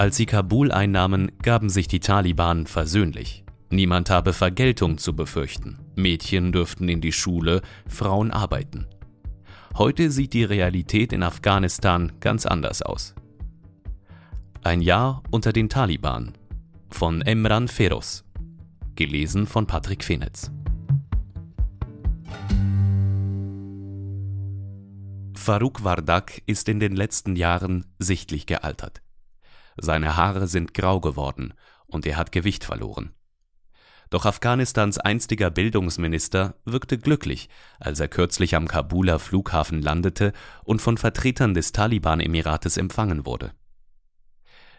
Als sie Kabul einnahmen, gaben sich die Taliban versöhnlich. Niemand habe Vergeltung zu befürchten. Mädchen dürften in die Schule, Frauen arbeiten. Heute sieht die Realität in Afghanistan ganz anders aus. Ein Jahr unter den Taliban von Emran Feroz. Gelesen von Patrick Fenitz. Farouk Wardak ist in den letzten Jahren sichtlich gealtert. Seine Haare sind grau geworden und er hat Gewicht verloren. Doch Afghanistans einstiger Bildungsminister wirkte glücklich, als er kürzlich am Kabuler Flughafen landete und von Vertretern des Taliban-Emirates empfangen wurde.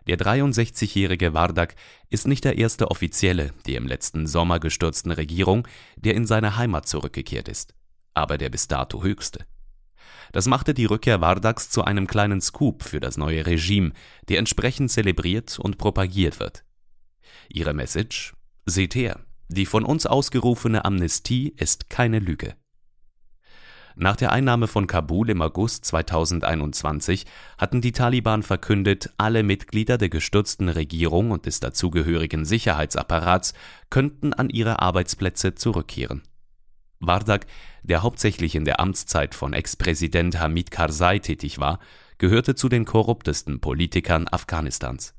Der 63-jährige Wardak ist nicht der erste Offizielle der im letzten Sommer gestürzten Regierung, der in seine Heimat zurückgekehrt ist, aber der bis dato höchste. Das machte die Rückkehr Wardaks zu einem kleinen Scoop für das neue Regime, der entsprechend zelebriert und propagiert wird. Ihre Message? Seht her, die von uns ausgerufene Amnestie ist keine Lüge. Nach der Einnahme von Kabul im August 2021 hatten die Taliban verkündet, alle Mitglieder der gestürzten Regierung und des dazugehörigen Sicherheitsapparats könnten an ihre Arbeitsplätze zurückkehren. Wardak, der hauptsächlich in der Amtszeit von Ex-Präsident Hamid Karzai tätig war, gehörte zu den korruptesten Politikern Afghanistans.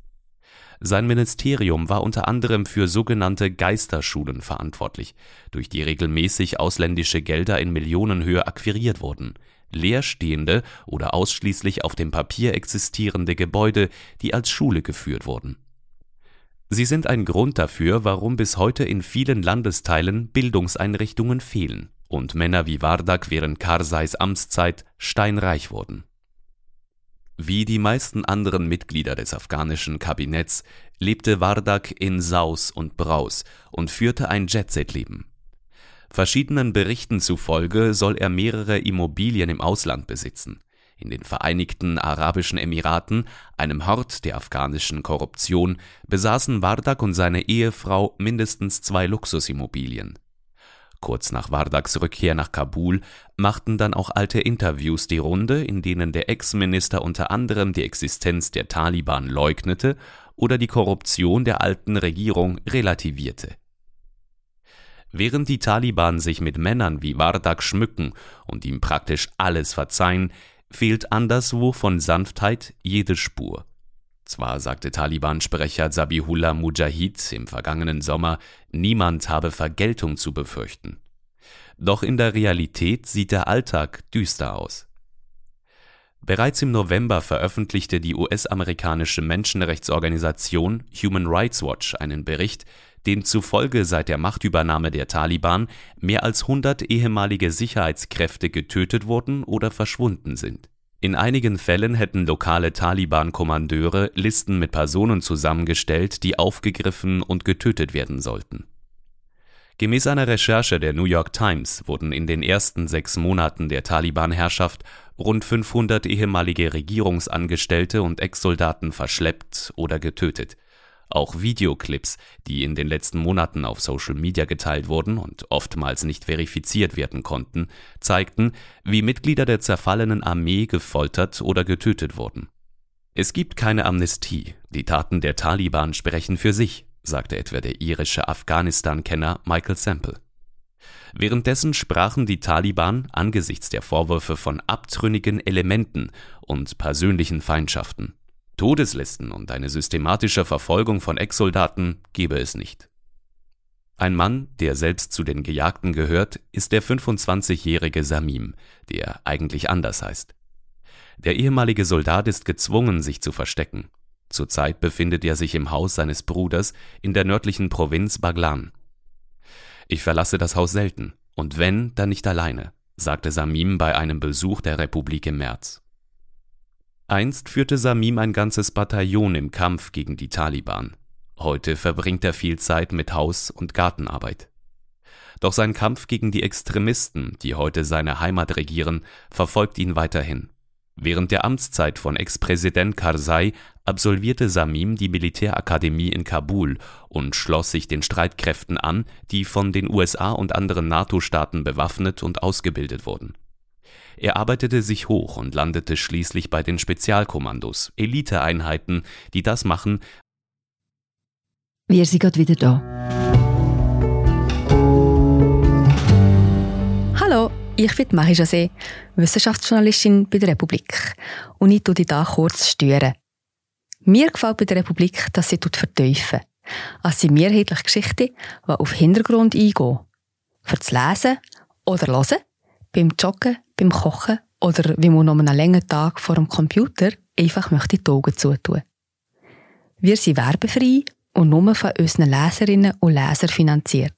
Sein Ministerium war unter anderem für sogenannte Geisterschulen verantwortlich, durch die regelmäßig ausländische Gelder in Millionenhöhe akquiriert wurden, leerstehende oder ausschließlich auf dem Papier existierende Gebäude, die als Schule geführt wurden. Sie sind ein Grund dafür, warum bis heute in vielen Landesteilen Bildungseinrichtungen fehlen und Männer wie Wardak während Karzais Amtszeit steinreich wurden. Wie die meisten anderen Mitglieder des afghanischen Kabinetts lebte Wardak in Saus und Braus und führte ein Jet-Set-Leben. Verschiedenen Berichten zufolge soll er mehrere Immobilien im Ausland besitzen in den Vereinigten Arabischen Emiraten, einem Hort der afghanischen Korruption, besaßen Wardak und seine Ehefrau mindestens zwei Luxusimmobilien. Kurz nach Wardaks Rückkehr nach Kabul machten dann auch alte Interviews die Runde, in denen der Ex-Minister unter anderem die Existenz der Taliban leugnete oder die Korruption der alten Regierung relativierte. Während die Taliban sich mit Männern wie Wardak schmücken und ihm praktisch alles verzeihen, fehlt anderswo von Sanftheit jede Spur. Zwar sagte Taliban-Sprecher Zabihullah Mujahid im vergangenen Sommer, niemand habe Vergeltung zu befürchten. Doch in der Realität sieht der Alltag düster aus. Bereits im November veröffentlichte die US-amerikanische Menschenrechtsorganisation Human Rights Watch einen Bericht, demzufolge seit der Machtübernahme der Taliban mehr als 100 ehemalige Sicherheitskräfte getötet wurden oder verschwunden sind. In einigen Fällen hätten lokale Taliban-Kommandeure Listen mit Personen zusammengestellt, die aufgegriffen und getötet werden sollten Gemäß einer Recherche der New York Times wurden in den ersten sechs Monaten der Taliban-Herrschaft rund 500 ehemalige Regierungsangestellte und Ex-Soldaten verschleppt oder getötet. Auch Videoclips, die in den letzten Monaten auf Social Media geteilt wurden und oftmals nicht verifiziert werden konnten, zeigten, wie Mitglieder der zerfallenen Armee gefoltert oder getötet wurden. Es gibt keine Amnestie, die Taten der Taliban sprechen für sich, sagte etwa der irische Afghanistan-Kenner Michael Sample. Währenddessen sprachen die Taliban angesichts der Vorwürfe von abtrünnigen Elementen und persönlichen Feindschaften. Todeslisten und eine systematische Verfolgung von Ex-Soldaten gebe es nicht. Ein Mann, der selbst zu den Gejagten gehört, ist der 25-jährige Samim, der eigentlich anders heißt. Der ehemalige Soldat ist gezwungen, sich zu verstecken Zurzeit befindet er sich im Haus seines Bruders in der nördlichen Provinz Baglan. Ich verlasse das Haus selten, und wenn, dann nicht alleine, sagte Samim bei einem Besuch der Republik im März. Einst führte Samim ein ganzes Bataillon im Kampf gegen die Taliban. Heute verbringt er viel Zeit mit Haus- und Gartenarbeit. Doch sein Kampf gegen die Extremisten, die heute seine Heimat regieren, verfolgt ihn weiterhin. Während der Amtszeit von Ex-Präsident Karzai absolvierte Samim die Militärakademie in Kabul und schloss sich den Streitkräften an, die von den USA und anderen NATO-Staaten bewaffnet und ausgebildet wurden. Er arbeitete sich hoch und landete schließlich bei den Spezialkommandos, Eliteeinheiten, die das machen. Wir sind gerade wieder da. Hallo, ich bin Marie José, Wissenschaftsjournalistin bei der Republik. Und ich tue dich hier kurz stören. Mir gefällt bei der Republik, dass sie vertiefen. Es sind mehrheitliche Geschichten, die auf Hintergrund eingehen. Für das Lesen oder Hören, beim Joggen, beim Kochen oder wie man noch einen langen Tag vor dem Computer einfach möchte die Augen zutun. Wir sind werbefrei und nur von unseren Leserinnen und Lesern finanziert.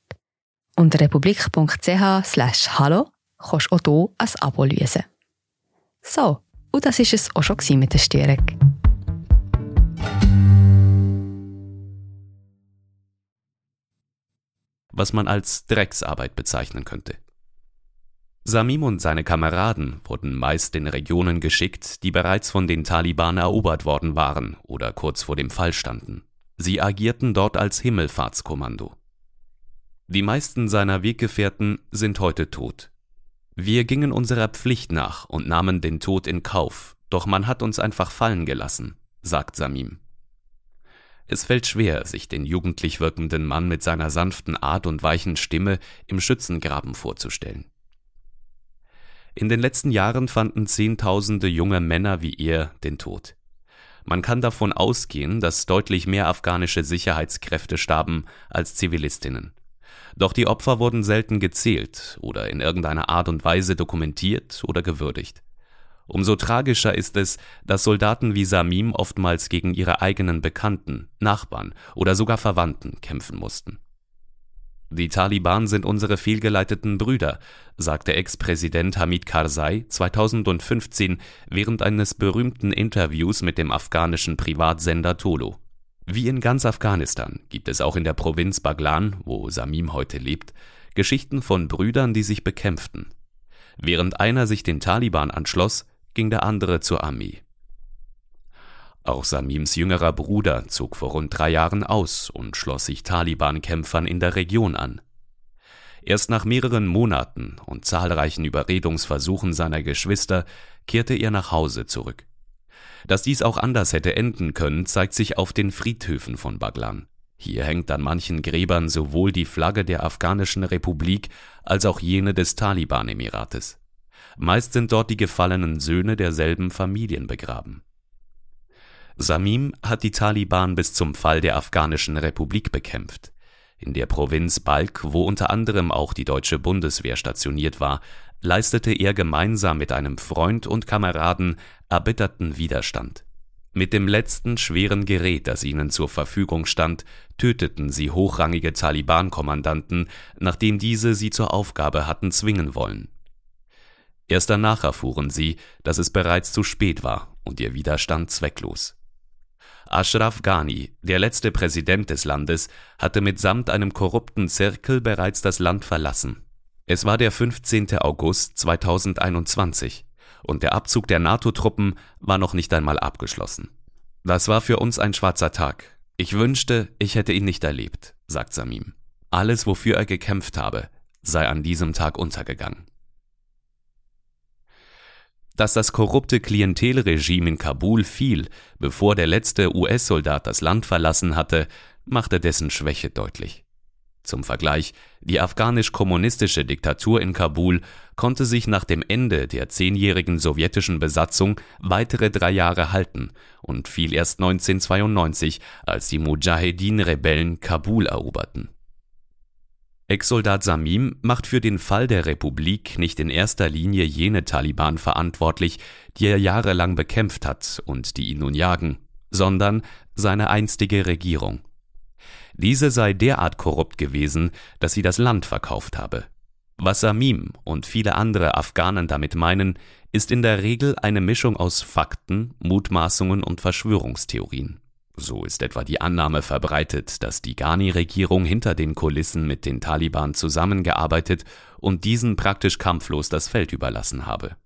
Unter republik.ch slash hallo kannst du auch hier ein Abo lösen. So, und das war es auch schon mit der Störung. Was man als Drecksarbeit bezeichnen könnte. Samim und seine Kameraden wurden meist in Regionen geschickt, die bereits von den Taliban erobert worden waren oder kurz vor dem Fall standen. Sie agierten dort als Himmelfahrtskommando. Die meisten seiner Weggefährten sind heute tot. Wir gingen unserer Pflicht nach und nahmen den Tod in Kauf, doch man hat uns einfach fallen gelassen, sagt Samim. Es fällt schwer, sich den jugendlich wirkenden Mann mit seiner sanften Art und weichen Stimme im Schützengraben vorzustellen. In den letzten Jahren fanden Zehntausende junge Männer wie er den Tod. Man kann davon ausgehen, dass deutlich mehr afghanische Sicherheitskräfte starben als Zivilistinnen. Doch die Opfer wurden selten gezählt oder in irgendeiner Art und Weise dokumentiert oder gewürdigt. Umso tragischer ist es, dass Soldaten wie Samim oftmals gegen ihre eigenen Bekannten, Nachbarn oder sogar Verwandten kämpfen mussten. Die Taliban sind unsere fehlgeleiteten Brüder, sagte Ex-Präsident Hamid Karzai 2015 während eines berühmten Interviews mit dem afghanischen Privatsender Tolo. Wie in ganz Afghanistan gibt es auch in der Provinz Baglan, wo Samim heute lebt, Geschichten von Brüdern, die sich bekämpften. Während einer sich den Taliban anschloss, ging der andere zur Armee. Auch Samims jüngerer Bruder zog vor rund drei Jahren aus und schloss sich Taliban-Kämpfern in der Region an. Erst nach mehreren Monaten und zahlreichen Überredungsversuchen seiner Geschwister kehrte er nach Hause zurück. Dass dies auch anders hätte enden können, zeigt sich auf den Friedhöfen von Baglan. Hier hängt an manchen Gräbern sowohl die Flagge der Afghanischen Republik als auch jene des Taliban-Emirates. Meist sind dort die gefallenen Söhne derselben Familien begraben. Samim hat die Taliban bis zum Fall der Afghanischen Republik bekämpft. In der Provinz Balk, wo unter anderem auch die deutsche Bundeswehr stationiert war, leistete er gemeinsam mit einem Freund und Kameraden erbitterten Widerstand. Mit dem letzten schweren Gerät, das ihnen zur Verfügung stand, töteten sie hochrangige Taliban-Kommandanten, nachdem diese sie zur Aufgabe hatten zwingen wollen. Erst danach erfuhren sie, dass es bereits zu spät war und ihr Widerstand zwecklos. Ashraf Ghani, der letzte Präsident des Landes, hatte mitsamt einem korrupten Zirkel bereits das Land verlassen. Es war der 15. August 2021 und der Abzug der NATO-Truppen war noch nicht einmal abgeschlossen. Das war für uns ein schwarzer Tag. Ich wünschte, ich hätte ihn nicht erlebt, sagt Samim. Alles, wofür er gekämpft habe, sei an diesem Tag untergegangen. Dass das korrupte Klientelregime in Kabul fiel, bevor der letzte US-Soldat das Land verlassen hatte, machte dessen Schwäche deutlich. Zum Vergleich, die afghanisch-kommunistische Diktatur in Kabul konnte sich nach dem Ende der zehnjährigen sowjetischen Besatzung weitere drei Jahre halten und fiel erst 1992, als die Mujahedin-Rebellen Kabul eroberten Ex-Soldat Samim macht für den Fall der Republik nicht in erster Linie jene Taliban verantwortlich, die er jahrelang bekämpft hat und die ihn nun jagen, sondern seine einstige Regierung. Diese sei derart korrupt gewesen, dass sie das Land verkauft habe. Was Samim und viele andere Afghanen damit meinen, ist in der Regel eine Mischung aus Fakten, Mutmaßungen und Verschwörungstheorien. So ist etwa die Annahme verbreitet, dass die Ghani-Regierung hinter den Kulissen mit den Taliban zusammengearbeitet und diesen praktisch kampflos das Feld überlassen habe.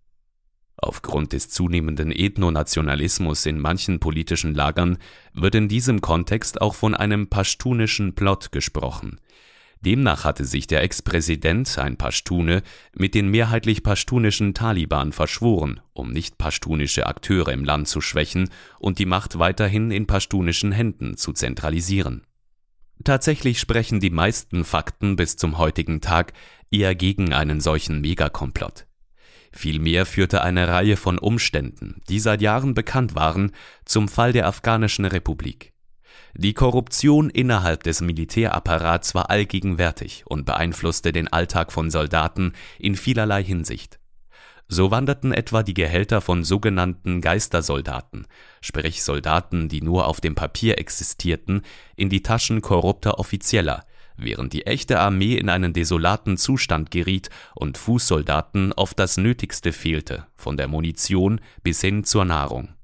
Aufgrund des zunehmenden Ethnonationalismus in manchen politischen Lagern wird in diesem Kontext auch von einem paschtunischen Plot gesprochen. Demnach hatte sich der Ex-Präsident, ein Paschtune, mit den mehrheitlich paschtunischen Taliban verschworen, um nicht paschtunische Akteure im Land zu schwächen und die Macht weiterhin in paschtunischen Händen zu zentralisieren. Tatsächlich sprechen die meisten Fakten bis zum heutigen Tag eher gegen einen solchen Megakomplott. Vielmehr führte eine Reihe von Umständen, die seit Jahren bekannt waren, zum Fall der Afghanischen Republik. Die Korruption innerhalb des Militärapparats war allgegenwärtig und beeinflusste den Alltag von Soldaten in vielerlei Hinsicht. So wanderten etwa die Gehälter von sogenannten Geistersoldaten, sprich Soldaten, die nur auf dem Papier existierten, in die Taschen korrupter Offizieller, während die echte Armee in einen desolaten Zustand geriet und Fußsoldaten oft das Nötigste fehlte, von der Munition bis hin zur Nahrung.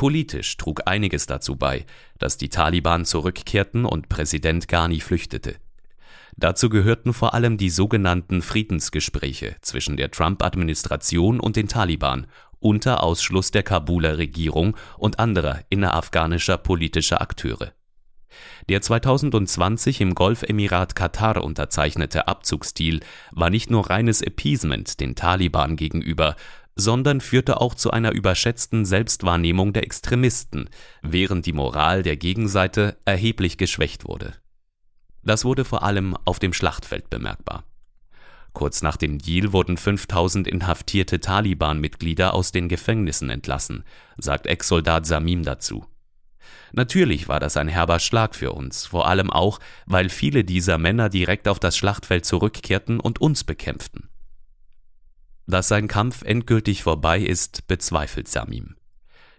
Politisch trug einiges dazu bei, dass die Taliban zurückkehrten und Präsident Ghani flüchtete. Dazu gehörten vor allem die sogenannten Friedensgespräche zwischen der Trump-Administration und den Taliban unter Ausschluss der Kabuler Regierung und anderer innerafghanischer politischer Akteure. Der 2020 im Golfemirat Katar unterzeichnete Abzugsdeal war nicht nur reines Appeasement den Taliban gegenüber, sondern führte auch zu einer überschätzten Selbstwahrnehmung der Extremisten, während die Moral der Gegenseite erheblich geschwächt wurde. Das wurde vor allem auf dem Schlachtfeld bemerkbar. Kurz nach dem Deal wurden 5000 inhaftierte Taliban-Mitglieder aus den Gefängnissen entlassen, sagt Ex-Soldat Samim dazu. Natürlich war das ein herber Schlag für uns, vor allem auch, weil viele dieser Männer direkt auf das Schlachtfeld zurückkehrten und uns bekämpften. Dass sein Kampf endgültig vorbei ist, bezweifelt Samim.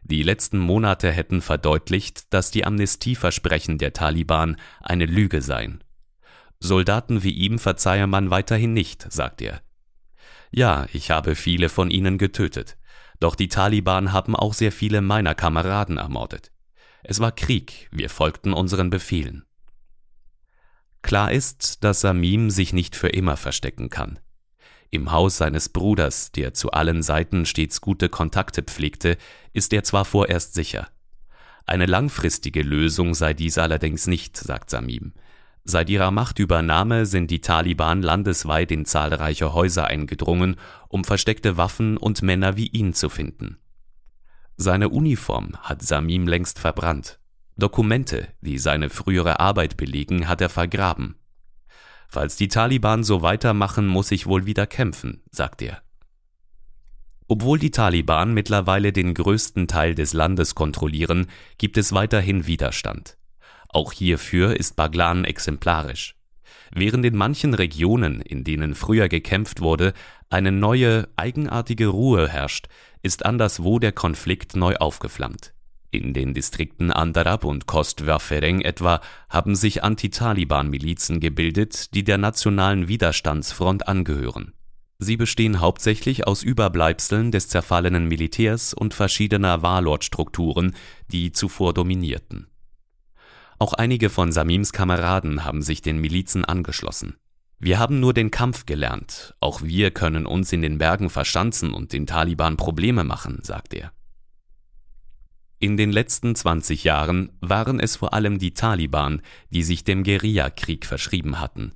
Die letzten Monate hätten verdeutlicht, dass die Amnestieversprechen der Taliban eine Lüge seien. Soldaten wie ihm verzeihe man weiterhin nicht, sagt er. Ja, ich habe viele von ihnen getötet, doch die Taliban haben auch sehr viele meiner Kameraden ermordet. Es war Krieg, wir folgten unseren Befehlen. Klar ist, dass Samim sich nicht für immer verstecken kann. Im Haus seines Bruders, der zu allen Seiten stets gute Kontakte pflegte, ist er zwar vorerst sicher. Eine langfristige Lösung sei dies allerdings nicht, sagt Samim. Seit ihrer Machtübernahme sind die Taliban landesweit in zahlreiche Häuser eingedrungen, um versteckte Waffen und Männer wie ihn zu finden. Seine Uniform hat Samim längst verbrannt. Dokumente, die seine frühere Arbeit belegen, hat er vergraben. Falls die Taliban so weitermachen, muss ich wohl wieder kämpfen, sagt er. Obwohl die Taliban mittlerweile den größten Teil des Landes kontrollieren, gibt es weiterhin Widerstand. Auch hierfür ist Baglan exemplarisch. Während in manchen Regionen, in denen früher gekämpft wurde, eine neue, eigenartige Ruhe herrscht, ist anderswo der Konflikt neu aufgeflammt. In den Distrikten Andarab und Kostwerfereng etwa haben sich Anti-Taliban-Milizen gebildet, die der Nationalen Widerstandsfront angehören. Sie bestehen hauptsächlich aus Überbleibseln des zerfallenen Militärs und verschiedener Warlord-Strukturen, die zuvor dominierten. Auch einige von Samims Kameraden haben sich den Milizen angeschlossen. Wir haben nur den Kampf gelernt, auch wir können uns in den Bergen verschanzen und den Taliban Probleme machen, sagt er. In den letzten 20 Jahren waren es vor allem die Taliban, die sich dem Guerillakrieg verschrieben hatten.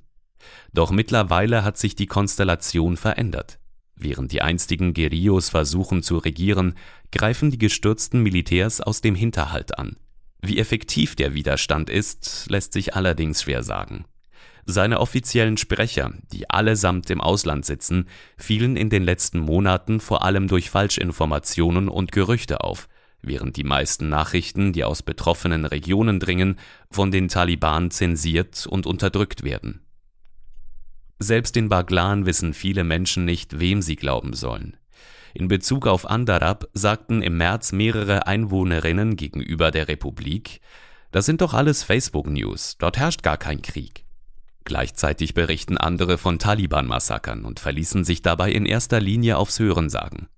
Doch mittlerweile hat sich die Konstellation verändert. Während die einstigen Guerillos versuchen zu regieren, greifen die gestürzten Militärs aus dem Hinterhalt an. Wie effektiv der Widerstand ist, lässt sich allerdings schwer sagen. Seine offiziellen Sprecher, die allesamt im Ausland sitzen, fielen in den letzten Monaten vor allem durch Falschinformationen und Gerüchte auf, während die meisten Nachrichten, die aus betroffenen Regionen dringen, von den Taliban zensiert und unterdrückt werden. Selbst in Baglan wissen viele Menschen nicht, wem sie glauben sollen. In Bezug auf Andarab sagten im März mehrere Einwohnerinnen gegenüber der Republik, das sind doch alles Facebook-News, dort herrscht gar kein Krieg. Gleichzeitig berichten andere von Taliban-Massakern und verließen sich dabei in erster Linie aufs Hörensagen.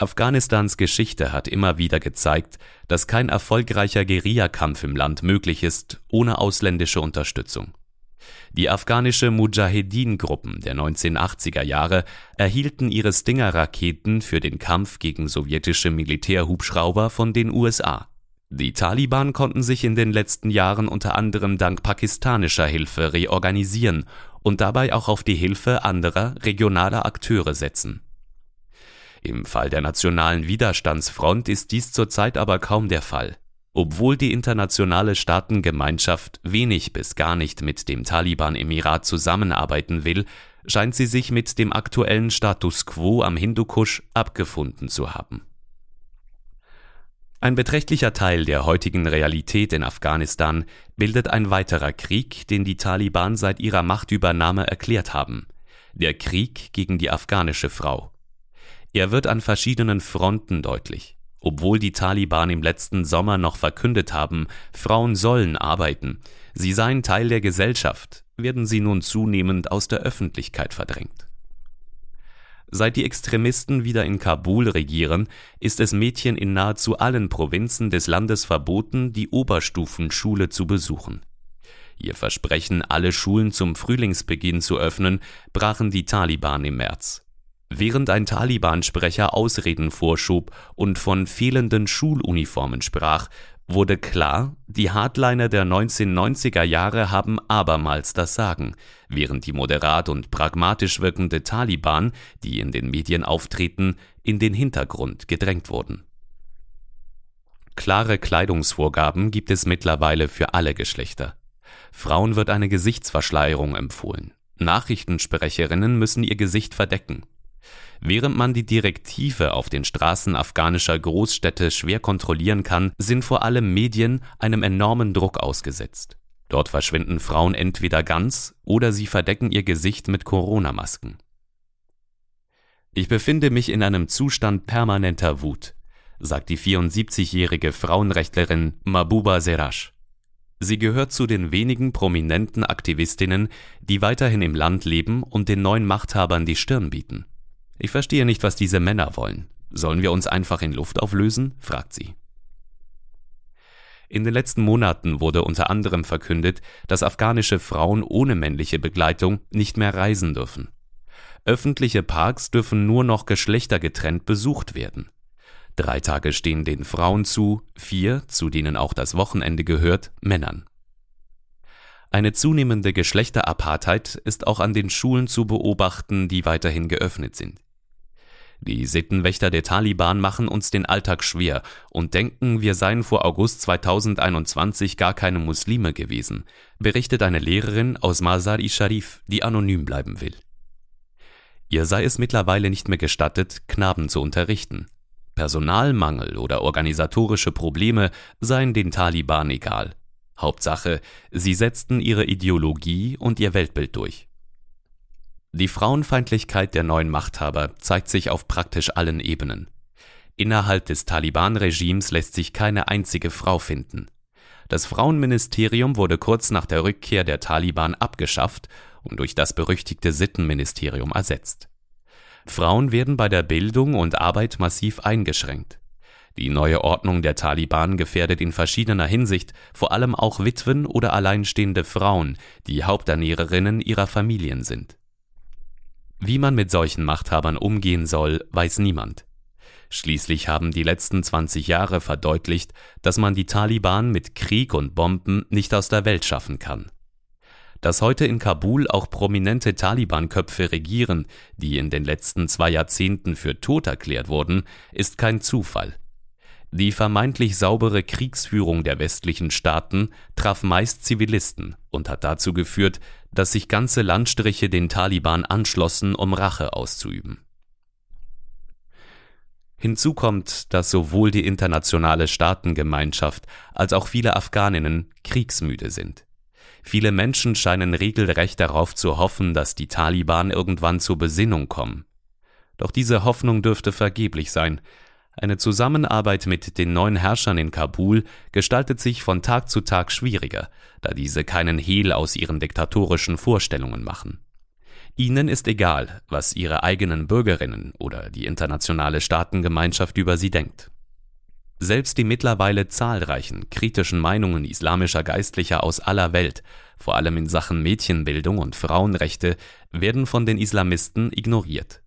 Afghanistans Geschichte hat immer wieder gezeigt, dass kein erfolgreicher Guerillakampf im Land möglich ist ohne ausländische Unterstützung. Die afghanische Mujahedin-Gruppen der 1980er Jahre erhielten ihre Stinger-Raketen für den Kampf gegen sowjetische Militärhubschrauber von den USA. Die Taliban konnten sich in den letzten Jahren unter anderem dank pakistanischer Hilfe reorganisieren und dabei auch auf die Hilfe anderer regionaler Akteure setzen. Im Fall der Nationalen Widerstandsfront ist dies zurzeit aber kaum der Fall. Obwohl die internationale Staatengemeinschaft wenig bis gar nicht mit dem Taliban-Emirat zusammenarbeiten will, scheint sie sich mit dem aktuellen Status quo am Hindukusch abgefunden zu haben. Ein beträchtlicher Teil der heutigen Realität in Afghanistan bildet ein weiterer Krieg, den die Taliban seit ihrer Machtübernahme erklärt haben, der Krieg gegen die afghanische Frau. Er wird an verschiedenen Fronten deutlich. Obwohl die Taliban im letzten Sommer noch verkündet haben, Frauen sollen arbeiten, sie seien Teil der Gesellschaft, werden sie nun zunehmend aus der Öffentlichkeit verdrängt. Seit die Extremisten wieder in Kabul regieren, ist es Mädchen in nahezu allen Provinzen des Landes verboten, die Oberstufenschule zu besuchen. Ihr Versprechen, alle Schulen zum Frühlingsbeginn zu öffnen, brachen die Taliban im März. Während ein Taliban-Sprecher Ausreden vorschob und von fehlenden Schuluniformen sprach, wurde klar, die Hardliner der 1990er Jahre haben abermals das Sagen, während die moderat und pragmatisch wirkende Taliban, die in den Medien auftreten, in den Hintergrund gedrängt wurden. Klare Kleidungsvorgaben gibt es mittlerweile für alle Geschlechter. Frauen wird eine Gesichtsverschleierung empfohlen. Nachrichtensprecherinnen müssen ihr Gesicht verdecken. Während man die Direktive auf den Straßen afghanischer Großstädte schwer kontrollieren kann, sind vor allem Medien einem enormen Druck ausgesetzt. Dort verschwinden Frauen entweder ganz oder sie verdecken ihr Gesicht mit Corona-Masken. Ich befinde mich in einem Zustand permanenter Wut, sagt die 74-jährige Frauenrechtlerin Mabuba Serash. Sie gehört zu den wenigen prominenten Aktivistinnen, die weiterhin im Land leben und den neuen Machthabern die Stirn bieten. Ich verstehe nicht, was diese Männer wollen. Sollen wir uns einfach in Luft auflösen? fragt sie. In den letzten Monaten wurde unter anderem verkündet, dass afghanische Frauen ohne männliche Begleitung nicht mehr reisen dürfen. Öffentliche Parks dürfen nur noch geschlechtergetrennt besucht werden. Drei Tage stehen den Frauen zu, vier, zu denen auch das Wochenende gehört, Männern. Eine zunehmende Geschlechterapartheit ist auch an den Schulen zu beobachten, die weiterhin geöffnet sind. Die Sittenwächter der Taliban machen uns den Alltag schwer und denken, wir seien vor August 2021 gar keine Muslime gewesen, berichtet eine Lehrerin aus Mazar-i-Sharif, die anonym bleiben will. Ihr sei es mittlerweile nicht mehr gestattet, Knaben zu unterrichten. Personalmangel oder organisatorische Probleme seien den Taliban egal. Hauptsache, sie setzten ihre Ideologie und ihr Weltbild durch. Die Frauenfeindlichkeit der neuen Machthaber zeigt sich auf praktisch allen Ebenen. Innerhalb des Taliban-Regimes lässt sich keine einzige Frau finden. Das Frauenministerium wurde kurz nach der Rückkehr der Taliban abgeschafft und durch das berüchtigte Sittenministerium ersetzt. Frauen werden bei der Bildung und Arbeit massiv eingeschränkt. Die neue Ordnung der Taliban gefährdet in verschiedener Hinsicht vor allem auch Witwen oder alleinstehende Frauen, die Haupternährerinnen ihrer Familien sind. Wie man mit solchen Machthabern umgehen soll, weiß niemand. Schließlich haben die letzten 20 Jahre verdeutlicht, dass man die Taliban mit Krieg und Bomben nicht aus der Welt schaffen kann. Dass heute in Kabul auch prominente Taliban-Köpfe regieren, die in den letzten zwei Jahrzehnten für tot erklärt wurden, ist kein Zufall. Die vermeintlich saubere Kriegsführung der westlichen Staaten traf meist Zivilisten und hat dazu geführt, dass sich ganze Landstriche den Taliban anschlossen, um Rache auszuüben. Hinzu kommt, dass sowohl die internationale Staatengemeinschaft als auch viele Afghaninnen kriegsmüde sind. Viele Menschen scheinen regelrecht darauf zu hoffen, dass die Taliban irgendwann zur Besinnung kommen. Doch diese Hoffnung dürfte vergeblich sein, Eine Zusammenarbeit mit den neuen Herrschern in Kabul gestaltet sich von Tag zu Tag schwieriger, da diese keinen Hehl aus ihren diktatorischen Vorstellungen machen. Ihnen ist egal, was ihre eigenen Bürgerinnen oder die internationale Staatengemeinschaft über sie denkt. Selbst die mittlerweile zahlreichen kritischen Meinungen islamischer Geistlicher aus aller Welt, vor allem in Sachen Mädchenbildung und Frauenrechte, werden von den Islamisten ignoriert.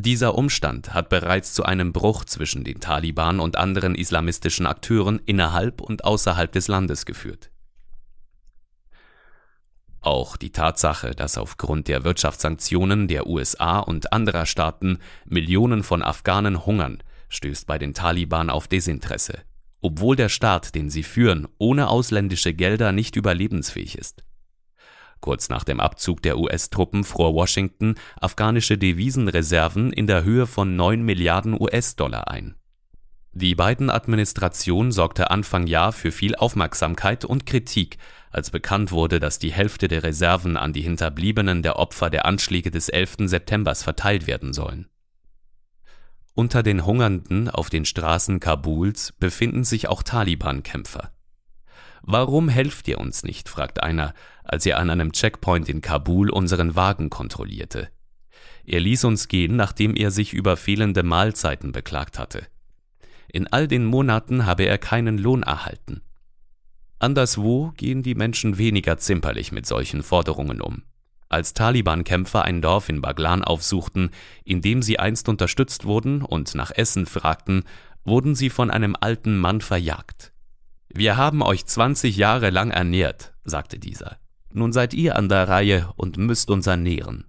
Dieser Umstand hat bereits zu einem Bruch zwischen den Taliban und anderen islamistischen Akteuren innerhalb und außerhalb des Landes geführt. Auch die Tatsache, dass aufgrund der Wirtschaftssanktionen der USA und anderer Staaten Millionen von Afghanen hungern, stößt bei den Taliban auf Desinteresse, obwohl der Staat, den sie führen, ohne ausländische Gelder nicht überlebensfähig ist. Kurz nach dem Abzug der US-Truppen fror Washington afghanische Devisenreserven in der Höhe von 9 Milliarden US-Dollar ein. Die Biden-Administration sorgte Anfang Jahr für viel Aufmerksamkeit und Kritik, als bekannt wurde, dass die Hälfte der Reserven an die Hinterbliebenen der Opfer der Anschläge des 11. September verteilt werden sollen. Unter den Hungernden auf den Straßen Kabuls befinden sich auch Taliban-Kämpfer. Warum helft ihr uns nicht? fragt einer, als er an einem Checkpoint in Kabul unseren Wagen kontrollierte. Er ließ uns gehen, nachdem er sich über fehlende Mahlzeiten beklagt hatte. In all den Monaten habe er keinen Lohn erhalten. Anderswo gehen die Menschen weniger zimperlich mit solchen Forderungen um. Als Taliban-Kämpfer ein Dorf in Baglan aufsuchten, in dem sie einst unterstützt wurden und nach Essen fragten, wurden sie von einem alten Mann verjagt. Wir haben euch 20 Jahre lang ernährt, sagte dieser. Nun seid ihr an der Reihe und müsst uns ernähren.